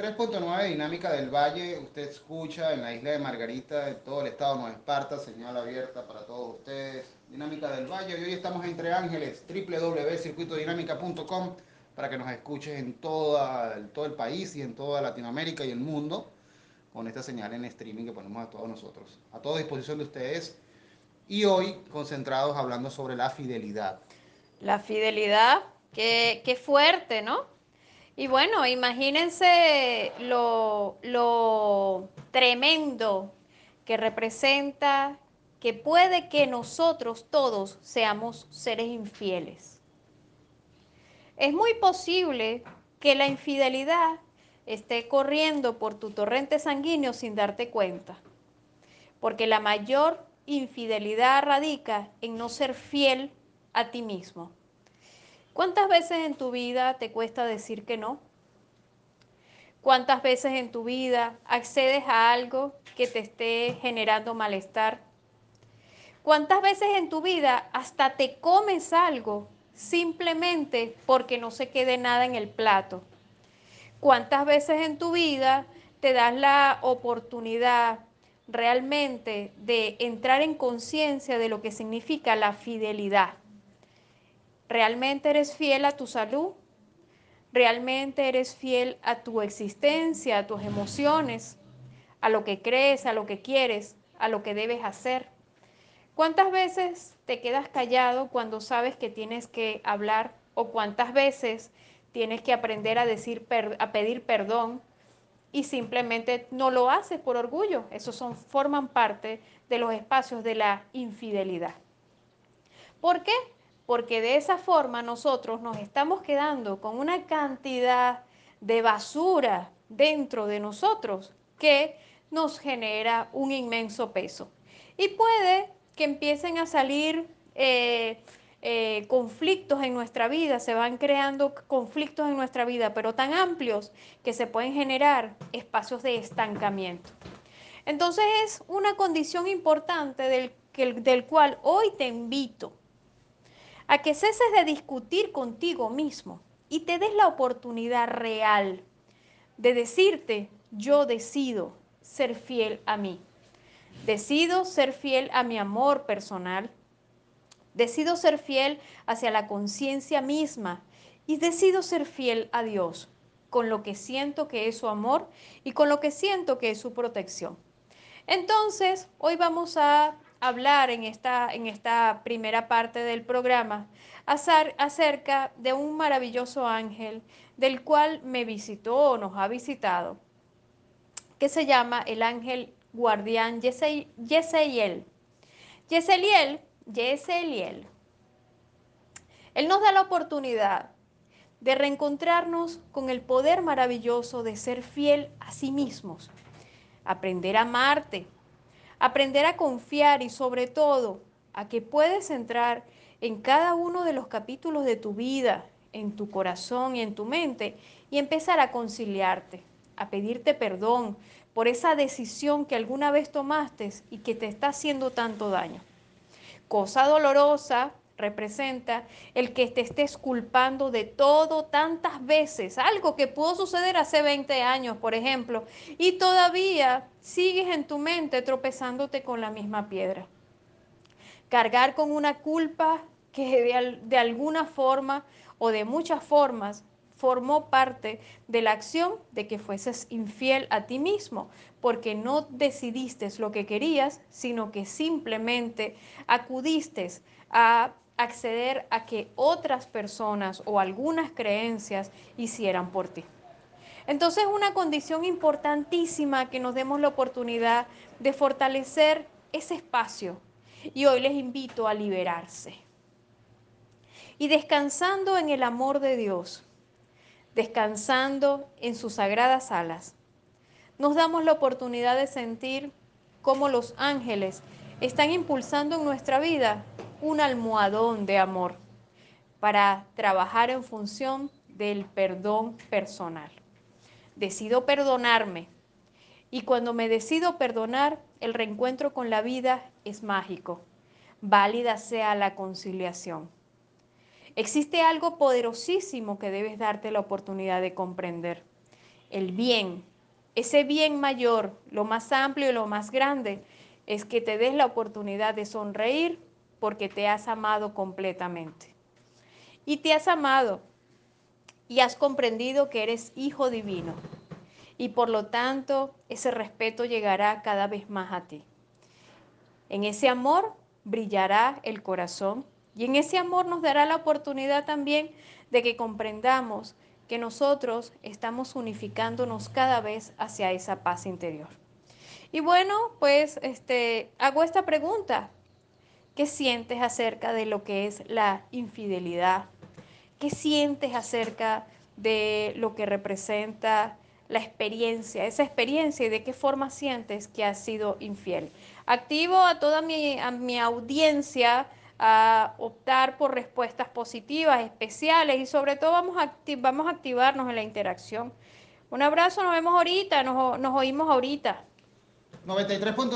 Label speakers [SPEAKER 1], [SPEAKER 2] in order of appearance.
[SPEAKER 1] 93.9 Dinámica del Valle. Usted escucha en la isla de Margarita, en todo el estado de Nueva Esparta, señal abierta para todos ustedes. Dinámica del Valle. Y hoy estamos entre ángeles, www.circuitodinámica.com para que nos escuches en toda, todo el país y en toda Latinoamérica y el mundo con esta señal en streaming que ponemos a todos nosotros. A toda disposición de ustedes. Y hoy concentrados hablando sobre la fidelidad.
[SPEAKER 2] La fidelidad, qué, qué fuerte, ¿no? Y bueno, imagínense lo, lo tremendo que representa que puede que nosotros todos seamos seres infieles. Es muy posible que la infidelidad esté corriendo por tu torrente sanguíneo sin darte cuenta, porque la mayor infidelidad radica en no ser fiel a ti mismo. ¿Cuántas veces en tu vida te cuesta decir que no? ¿Cuántas veces en tu vida accedes a algo que te esté generando malestar? ¿Cuántas veces en tu vida hasta te comes algo simplemente porque no se quede nada en el plato? ¿Cuántas veces en tu vida te das la oportunidad realmente de entrar en conciencia de lo que significa la fidelidad? ¿Realmente eres fiel a tu salud? ¿Realmente eres fiel a tu existencia, a tus emociones, a lo que crees, a lo que quieres, a lo que debes hacer? ¿Cuántas veces te quedas callado cuando sabes que tienes que hablar o cuántas veces tienes que aprender a decir a pedir perdón y simplemente no lo haces por orgullo? Esos son forman parte de los espacios de la infidelidad. ¿Por qué? Porque de esa forma nosotros nos estamos quedando con una cantidad de basura dentro de nosotros que nos genera un inmenso peso. Y puede que empiecen a salir eh, eh, conflictos en nuestra vida, se van creando conflictos en nuestra vida, pero tan amplios que se pueden generar espacios de estancamiento. Entonces es una condición importante del, del cual hoy te invito a que ceses de discutir contigo mismo y te des la oportunidad real de decirte, yo decido ser fiel a mí. Decido ser fiel a mi amor personal. Decido ser fiel hacia la conciencia misma y decido ser fiel a Dios con lo que siento que es su amor y con lo que siento que es su protección. Entonces, hoy vamos a hablar en esta, en esta primera parte del programa acerca de un maravilloso ángel del cual me visitó o nos ha visitado, que se llama el ángel guardián Yeseliel. Yeseliel, Yeseliel, él nos da la oportunidad de reencontrarnos con el poder maravilloso de ser fiel a sí mismos, aprender a amarte, aprender a confiar y sobre todo a que puedes entrar en cada uno de los capítulos de tu vida, en tu corazón y en tu mente y empezar a conciliarte, a pedirte perdón por esa decisión que alguna vez tomaste y que te está haciendo tanto daño. Cosa dolorosa, representa el que te estés culpando de todo tantas veces, algo que pudo suceder hace 20 años, por ejemplo, y todavía sigues en tu mente tropezándote con la misma piedra. Cargar con una culpa que de, de alguna forma o de muchas formas formó parte de la acción de que fueses infiel a ti mismo, porque no decidiste lo que querías, sino que simplemente acudiste a acceder a que otras personas o algunas creencias hicieran por ti. Entonces es una condición importantísima que nos demos la oportunidad de fortalecer ese espacio y hoy les invito a liberarse. Y descansando en el amor de Dios, descansando en sus sagradas alas, nos damos la oportunidad de sentir cómo los ángeles están impulsando en nuestra vida un almohadón de amor para trabajar en función del perdón personal. Decido perdonarme y cuando me decido perdonar, el reencuentro con la vida es mágico. Válida sea la conciliación. Existe algo poderosísimo que debes darte la oportunidad de comprender el bien. Ese bien mayor, lo más amplio y lo más grande, es que te des la oportunidad de sonreír porque te has amado completamente. Y te has amado y has comprendido que eres hijo divino. Y por lo tanto, ese respeto llegará cada vez más a ti. En ese amor brillará el corazón y en ese amor nos dará la oportunidad también de que comprendamos que nosotros estamos unificándonos cada vez hacia esa paz interior. Y bueno, pues este, hago esta pregunta. ¿Qué sientes acerca de lo que es la infidelidad? ¿Qué sientes acerca de lo que representa la experiencia, esa experiencia y de qué forma sientes que has sido infiel? Activo a toda mi, a mi audiencia a optar por respuestas positivas, especiales y sobre todo vamos a, vamos a activarnos en la interacción. Un abrazo, nos vemos ahorita, nos, nos oímos ahorita.
[SPEAKER 1] 93.